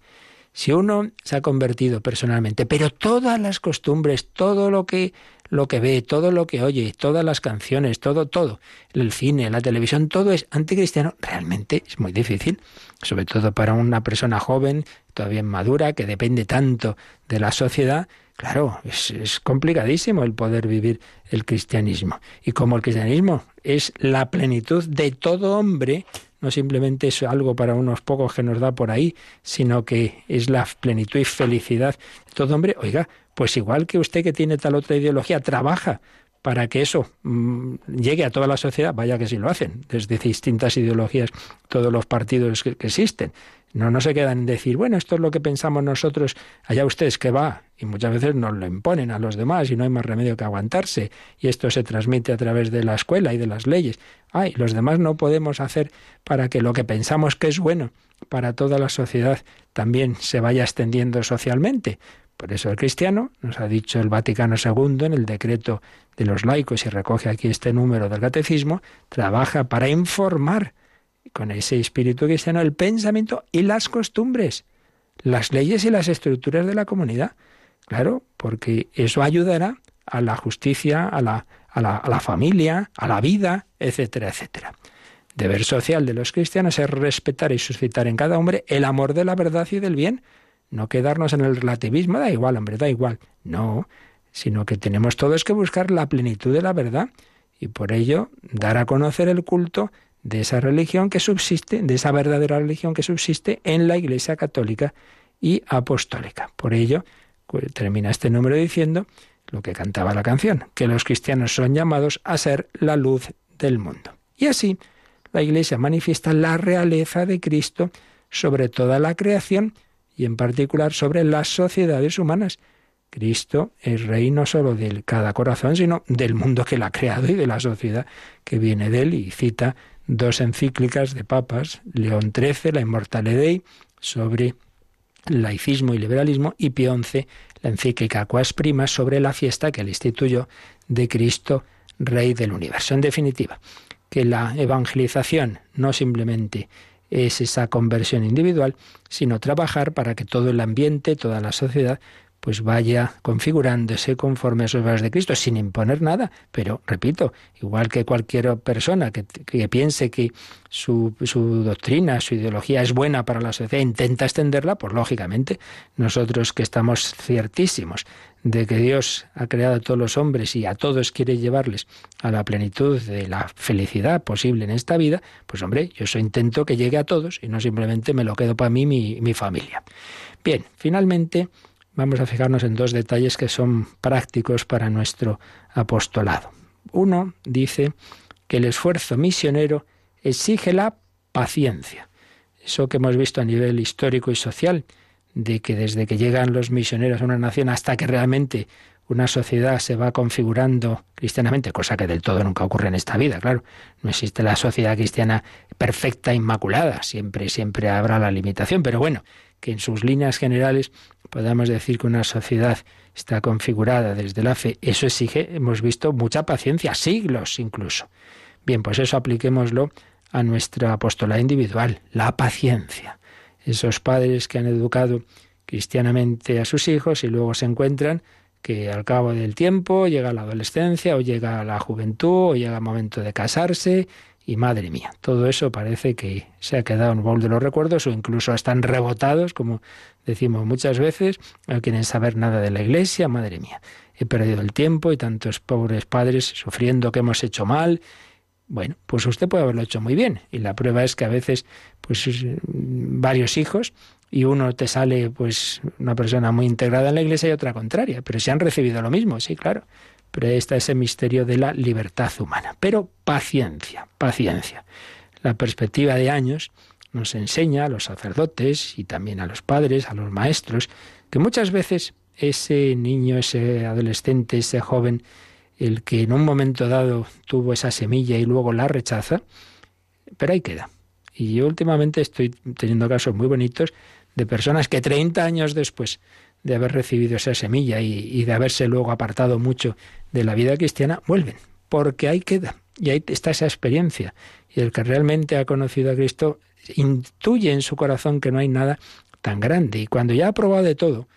Si uno se ha convertido personalmente, pero todas las costumbres, todo lo que lo que ve, todo lo que oye, todas las canciones, todo, todo, el cine, la televisión, todo es anticristiano, realmente es muy difícil, sobre todo para una persona joven, todavía madura, que depende tanto de la sociedad. Claro, es, complicadísimo el poder vivir el cristianismo. Y como el cristianismo es la plenitud de todo hombre, no simplemente es algo para unos pocos que nos da por ahí, sino que es la plenitud y felicidad de todo hombre. Oiga, pues igual que usted que tiene tal otra ideología, trabaja para que eso mm, llegue a toda la sociedad, vaya que sí lo hacen, desde distintas ideologías, todos los partidos que, existen. No, no se quedan en decir, bueno, esto es lo que pensamos nosotros, allá ustedes que va, y muchas veces nos lo imponen a los demás y no hay más remedio que aguantarse, y esto se transmite a través de la escuela y de las leyes. Ay, los demás no podemos hacer para que lo que pensamos que es bueno para toda la sociedad también se vaya extendiendo socialmente. Por eso el cristiano, nos ha dicho el Vaticano II en el decreto de los laicos, y recoge aquí este número del catecismo, trabaja para informar con ese espíritu cristiano el pensamiento y las costumbres, las leyes y las estructuras de la comunidad. Claro, porque eso ayudará a la justicia, a la, a la, a la familia, a la vida, etcétera, etcétera. Deber social de los cristianos es respetar y suscitar en cada hombre el amor de la verdad y del bien, no quedarnos en el relativismo, da igual, hombre, da igual. No, sino que tenemos todos que buscar la plenitud de la verdad y por ello dar a conocer el culto de esa religión que subsiste, de esa verdadera religión que subsiste en la Iglesia católica y apostólica. Por ello, termina este número diciendo lo que cantaba la canción, que los cristianos son llamados a ser la luz del mundo. Y así, la Iglesia manifiesta la realeza de Cristo sobre toda la creación y en particular sobre las sociedades humanas. Cristo es rey no solo de cada corazón, sino del mundo que la ha creado y de la sociedad que viene de él. Y cita dos encíclicas de papas, León XIII, la Immortale Dei, sobre laicismo y liberalismo, y Pío XI, la encíclica Quas Prima, sobre la fiesta que él instituyó de Cristo, Rey del Universo. En definitiva, que la evangelización no simplemente es esa conversión individual, sino trabajar para que todo el ambiente, toda la sociedad, pues vaya configurándose conforme a esos valores de Cristo, sin imponer nada. Pero, repito, igual que cualquier persona que, piense que su, su, doctrina, su ideología es buena para la sociedad, intenta extenderla, pues lógicamente nosotros que estamos ciertísimos de que Dios ha creado a todos los hombres y a todos quiere llevarles a la plenitud de la felicidad posible en esta vida, pues hombre, yo eso intento que llegue a todos y no simplemente me lo quedo para mí y mi familia. Bien, finalmente vamos a fijarnos en dos detalles que son prácticos para nuestro apostolado. Uno dice que el esfuerzo misionero exige la paciencia. Eso que hemos visto a nivel histórico y social, de que desde que llegan los misioneros a una nación hasta que realmente una sociedad se va configurando cristianamente, cosa que del todo nunca ocurre en esta vida, claro. No existe la sociedad cristiana perfecta, inmaculada, siempre, siempre habrá la limitación, pero bueno, que en sus líneas generales podamos decir que una sociedad está configurada desde la fe, eso exige, hemos visto, mucha paciencia, siglos incluso. Bien, pues eso apliquémoslo a nuestra apostolado individual, la paciencia esos padres que han educado cristianamente a sus hijos y luego se encuentran que al cabo del tiempo llega la adolescencia o llega la juventud o llega el momento de casarse y madre mía, todo eso parece que se ha quedado en el baúl de los recuerdos o incluso están rebotados, como decimos muchas veces, no quieren saber nada de la iglesia, madre mía, he perdido el tiempo y tantos pobres padres sufriendo que hemos hecho mal. Bueno, pues usted puede haberlo hecho muy bien y la prueba es que a veces pues varios hijos y uno te sale pues una persona muy integrada en la iglesia y otra contraria, pero si han recibido lo mismo, sí, claro. Pero está ese misterio de la libertad humana. Pero paciencia, paciencia. La perspectiva de años nos enseña a los sacerdotes y también a los padres, a los maestros, que muchas veces ese niño, ese adolescente, ese joven, el que en un momento dado tuvo esa semilla y luego la rechaza, pero ahí queda. Y yo últimamente estoy teniendo casos muy bonitos de personas que 30 años después de haber recibido esa semilla y, de haberse luego apartado mucho de la vida cristiana, vuelven, porque ahí queda, y ahí está esa experiencia. Y el que realmente ha conocido a Cristo intuye en su corazón que no hay nada tan grande. Y cuando ya ha probado de todo,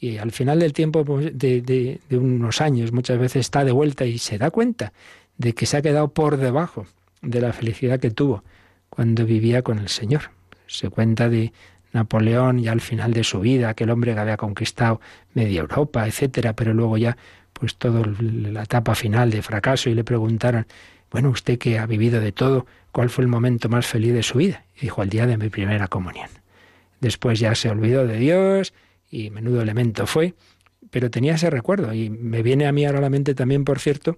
y al final del tiempo pues, de, de, unos años muchas veces está de vuelta y se da cuenta de que se ha quedado por debajo de la felicidad que tuvo cuando vivía con el Señor. Se cuenta de, Napoleón ya al final de su vida, aquel hombre que había conquistado media Europa, etcétera, pero luego ya pues toda la etapa final de fracaso y le preguntaron, bueno, usted que ha vivido de todo, ¿cuál fue el momento más feliz de su vida? Y dijo, el día de mi primera comunión. Después ya se olvidó de Dios y menudo elemento fue, pero tenía ese recuerdo y me viene a mí ahora a la mente también, por cierto,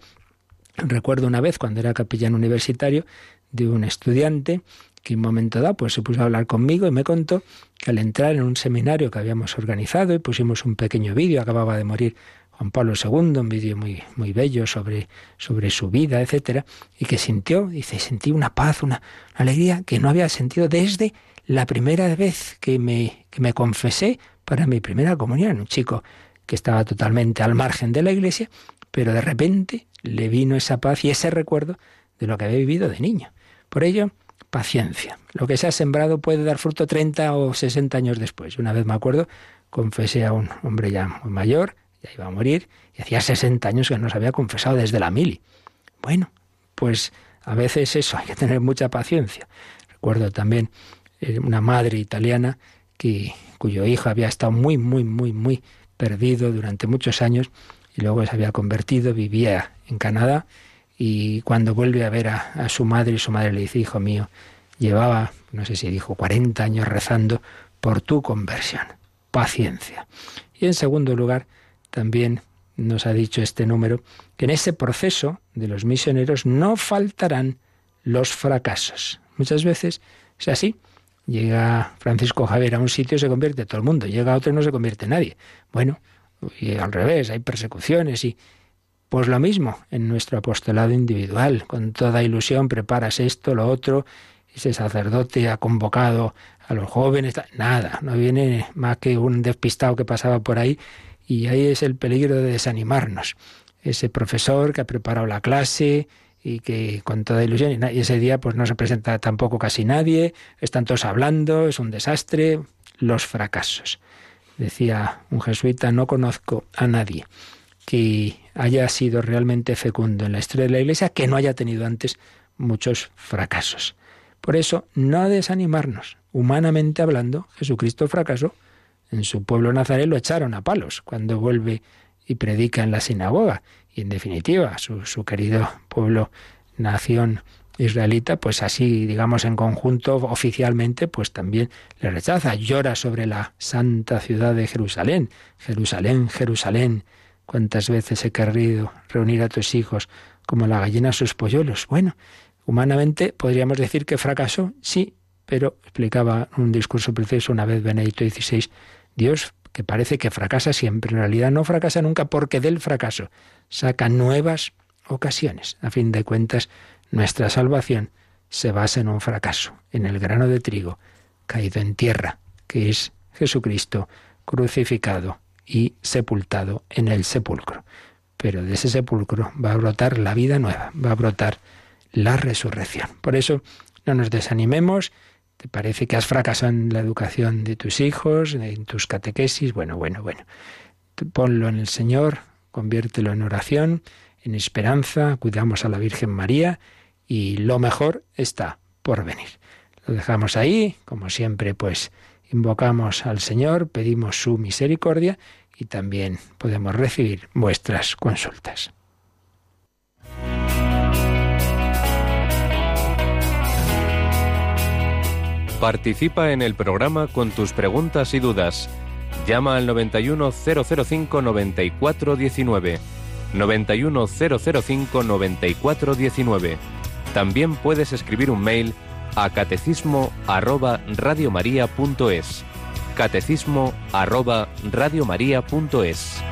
recuerdo una vez cuando era capellán universitario de un estudiante que en un momento dado pues se puso a hablar conmigo y me contó que al entrar en un seminario que habíamos organizado y pusimos un pequeño vídeo, acababa de morir Juan Pablo II, un vídeo muy, muy bello sobre, sobre su vida, etcétera, y que sintió, dice, sentí una paz, una, alegría que no había sentido desde la primera vez que me, que me confesé para mi primera comunión. Un chico que estaba totalmente al margen de la iglesia, pero de repente le vino esa paz y ese recuerdo de lo que había vivido de niño. Por ello, paciencia. Lo que se ha sembrado puede dar fruto 30 o 60 años después. Una vez me acuerdo, confesé a un hombre ya muy mayor, ya iba a morir, y hacía 60 años que no se había confesado desde la mili. Bueno, pues a veces eso, hay que tener mucha paciencia. Recuerdo también eh, una madre italiana que, cuyo hijo había estado muy, muy, muy, muy perdido durante muchos años y luego se había convertido, vivía en Canadá y cuando vuelve a ver a, su madre y su madre le dice, hijo mío, llevaba, no sé si dijo, 40 años rezando por tu conversión. Paciencia. Y en segundo lugar, también nos ha dicho este número que en ese proceso de los misioneros no faltarán los fracasos. Muchas veces es así. Llega Francisco Javier a un sitio y se convierte todo el mundo. Llega a otro y no se convierte nadie. Bueno, y al revés, hay persecuciones y, pues lo mismo en nuestro apostolado individual, con toda ilusión preparas esto, lo otro, ese sacerdote ha convocado a los jóvenes, nada, no viene más que un despistado que pasaba por ahí y ahí es el peligro de desanimarnos. Ese profesor que ha preparado la clase y que con toda ilusión y ese día pues no se presenta tampoco casi nadie, están todos hablando, es un desastre, los fracasos. Decía un jesuita, no conozco a nadie que haya sido realmente fecundo en la historia de la Iglesia, que no haya tenido antes muchos fracasos. Por eso, no desanimarnos. Humanamente hablando, Jesucristo fracasó. En su pueblo Nazaret lo echaron a palos cuando vuelve y predica en la sinagoga. Y en definitiva, su, su querido pueblo, nación israelita, pues así, digamos, en conjunto, oficialmente, pues también le rechaza. Llora sobre la santa ciudad de Jerusalén. Jerusalén, Jerusalén, Cuántas veces he querido reunir a tus hijos como la gallina a sus polluelos. Bueno, humanamente podríamos decir que fracasó, sí, pero explicaba un discurso precioso una vez Benedicto XVI, Dios que parece que fracasa siempre, en realidad no fracasa nunca porque del fracaso saca nuevas ocasiones. A fin de cuentas, nuestra salvación se basa en un fracaso, en el grano de trigo caído en tierra, que es Jesucristo crucificado y sepultado en el sepulcro. Pero de ese sepulcro va a brotar la vida nueva, va a brotar la resurrección. Por eso no nos desanimemos. ¿Te parece que has fracasado en la educación de tus hijos, en tus catequesis? Bueno, bueno, bueno. Ponlo en el Señor, conviértelo en oración, en esperanza, cuidamos a la Virgen María y lo mejor está por venir. Lo dejamos ahí, como siempre, pues invocamos al Señor, pedimos su misericordia y también podemos recibir vuestras consultas. Participa en el programa con tus preguntas y dudas. Llama al 91005 9419. 91005 9419. También puedes escribir un mail a catecismo arroba arroba.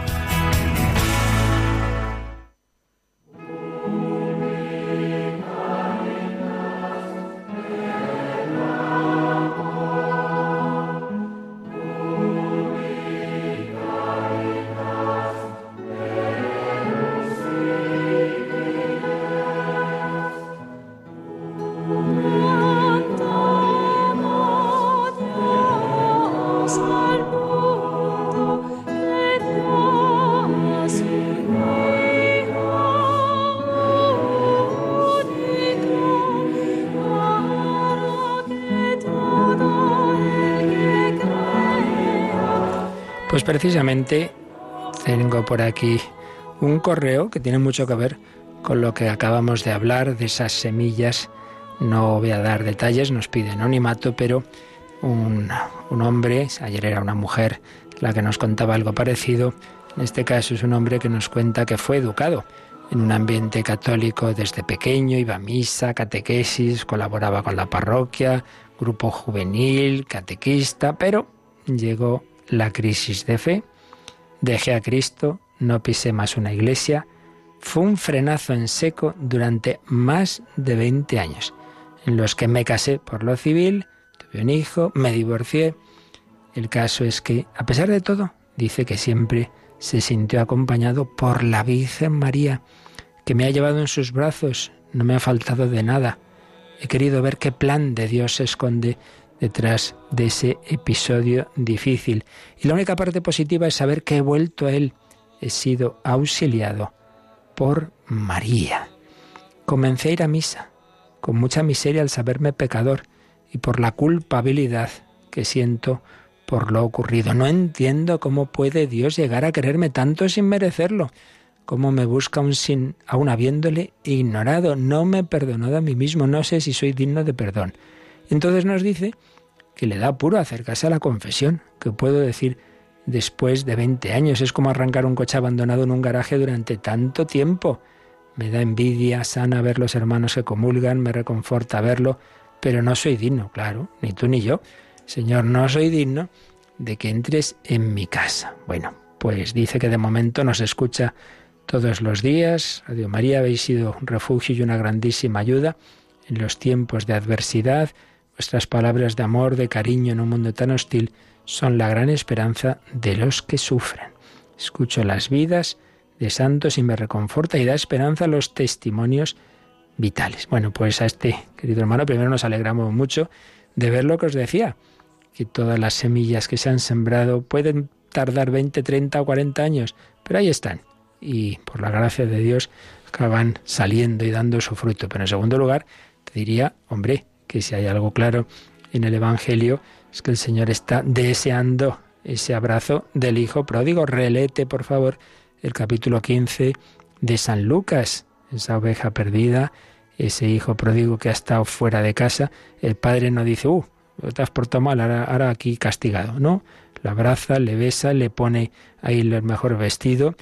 Precisamente tengo por aquí un correo que tiene mucho que ver con lo que acabamos de hablar, de esas semillas. No voy a dar detalles, nos pide anonimato, pero un, un hombre, ayer era una mujer la que nos contaba algo parecido, en este caso es un hombre que nos cuenta que fue educado en un ambiente católico desde pequeño, iba a misa, catequesis, colaboraba con la parroquia, grupo juvenil, catequista, pero llegó la crisis de fe, dejé a Cristo, no pisé más una iglesia, fue un frenazo en seco durante más de 20 años, en los que me casé por lo civil, tuve un hijo, me divorcié. El caso es que, a pesar de todo, dice que siempre se sintió acompañado por la Virgen María, que me ha llevado en sus brazos, no me ha faltado de nada. He querido ver qué plan de Dios se esconde detrás de ese episodio difícil. Y la única parte positiva es saber que he vuelto a Él. He sido auxiliado por María. Comencé a ir a misa, con mucha miseria al saberme pecador y por la culpabilidad que siento por lo ocurrido. No entiendo cómo puede Dios llegar a quererme tanto sin merecerlo. Cómo me busca aún sin, aún habiéndole ignorado. No me perdonó a mí mismo. No sé si soy digno de perdón. Entonces nos dice que le da apuro acercarse a la confesión, que puedo decir después de 20 años. Es como arrancar un coche abandonado en un garaje durante tanto tiempo. Me da envidia sana ver los hermanos que comulgan, me reconforta verlo, pero no soy digno, claro, ni tú ni yo. Señor, no soy digno de que entres en mi casa. Bueno, pues dice que de momento nos escucha todos los días. Radio María habéis sido un refugio y una grandísima ayuda en los tiempos de adversidad Vuestras palabras de amor, de cariño en un mundo tan hostil son la gran esperanza de los que sufren. Escucho las vidas de santos y me reconforta y da esperanza a los testimonios vitales. Bueno, pues a este querido hermano primero nos alegramos mucho de ver lo que os decía, que todas las semillas que se han sembrado pueden tardar 20, 30 o 40 años, pero ahí están. Y por la gracia de Dios acaban saliendo y dando su fruto. Pero en segundo lugar, te diría, hombre, que si hay algo claro en el Evangelio es que el Señor está deseando ese abrazo del Hijo pródigo. Relete, por favor, el capítulo 15 de San Lucas, esa oveja perdida, ese hijo pródigo que ha estado fuera de casa. El padre no dice, uh, te has portado mal, ahora, aquí castigado. No, lo abraza, le besa, le pone ahí el mejor vestido.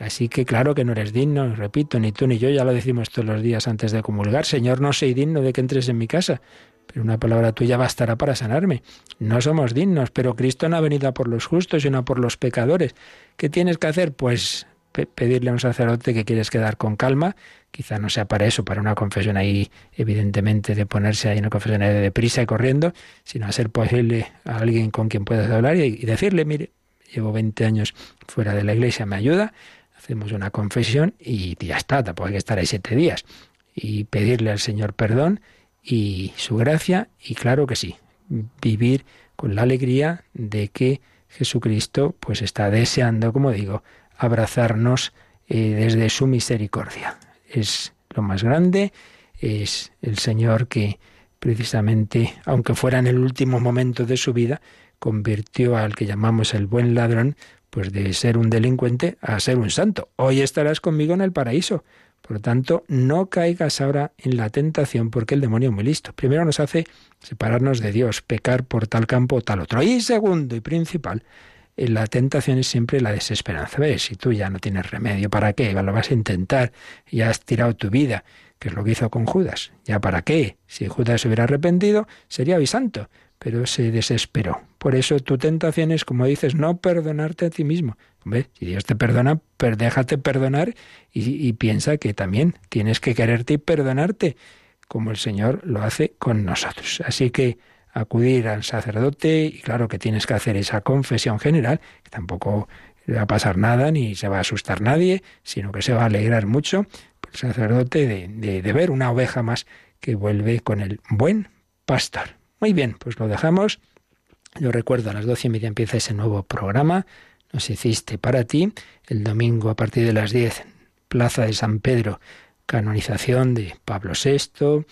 Así que claro que no eres digno, repito, ni tú ni yo, ya lo decimos todos los días antes de comulgar, Señor, no soy digno de que entres en mi casa, pero una palabra tuya bastará para sanarme. No somos dignos, pero Cristo no ha venido por los justos, sino a por los pecadores. ¿Qué tienes que hacer? Pues pedirle a un sacerdote que quieres quedar con calma, quizá no sea para eso, para una confesión ahí, evidentemente, de ponerse ahí una confesión de deprisa y corriendo, sino a ser posible a alguien con quien puedas hablar y, y decirle, mire, llevo 20 años fuera de la iglesia, ¿me ayuda? Hacemos una confesión y ya está, tampoco hay que estar ahí siete días. Y pedirle al Señor perdón y su gracia, y claro que sí, vivir con la alegría de que Jesucristo pues está deseando, como digo, abrazarnos eh, desde su misericordia. Es lo más grande, es el Señor que precisamente, aunque fuera en el último momento de su vida, convirtió al que llamamos el buen ladrón, pues de ser un delincuente a ser un santo. Hoy estarás conmigo en el paraíso. Por lo tanto, no caigas ahora en la tentación porque el demonio es muy listo. Primero nos hace separarnos de Dios, pecar por tal campo o tal otro. Y segundo y principal, eh, la tentación es siempre la desesperanza. ¿Ves? Si tú ya no tienes remedio, ¿para qué? Lo vas a intentar, ya has tirado tu vida, que es lo que hizo con Judas. ¿Ya para qué? Si Judas se hubiera arrepentido, sería hoy santo, pero se desesperó. Por eso tu tentación es, como dices, no perdonarte a ti mismo. si Dios te perdona, déjate perdonar y, piensa que también tienes que quererte y perdonarte, como el Señor lo hace con nosotros. Así que acudir al sacerdote y claro que tienes que hacer esa confesión general, que tampoco va a pasar nada ni se va a asustar nadie, sino que se va a alegrar mucho el sacerdote de ver una oveja más que vuelve con el buen pastor. Muy bien, pues lo dejamos. Yo recuerdo a las doce y media empieza ese nuevo programa. Nos hiciste para ti. El domingo a partir de las diez, Plaza de San Pedro, canonización de Pablo VI,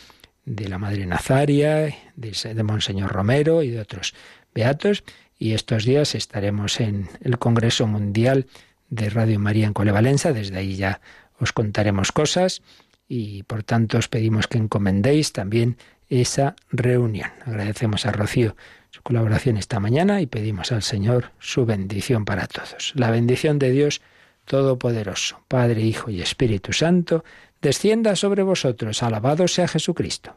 de la Madre Nazaria, de, Monseñor Romero y de otros beatos. Y estos días estaremos en el Congreso Mundial de Radio María en Colevalenza. Desde ahí ya os contaremos cosas y por tanto os pedimos que encomendéis también esa reunión. Agradecemos a Rocío su colaboración esta mañana y pedimos al Señor su bendición para todos. La bendición de Dios Todopoderoso, Padre, Hijo y Espíritu Santo, descienda sobre vosotros. Alabado sea Jesucristo.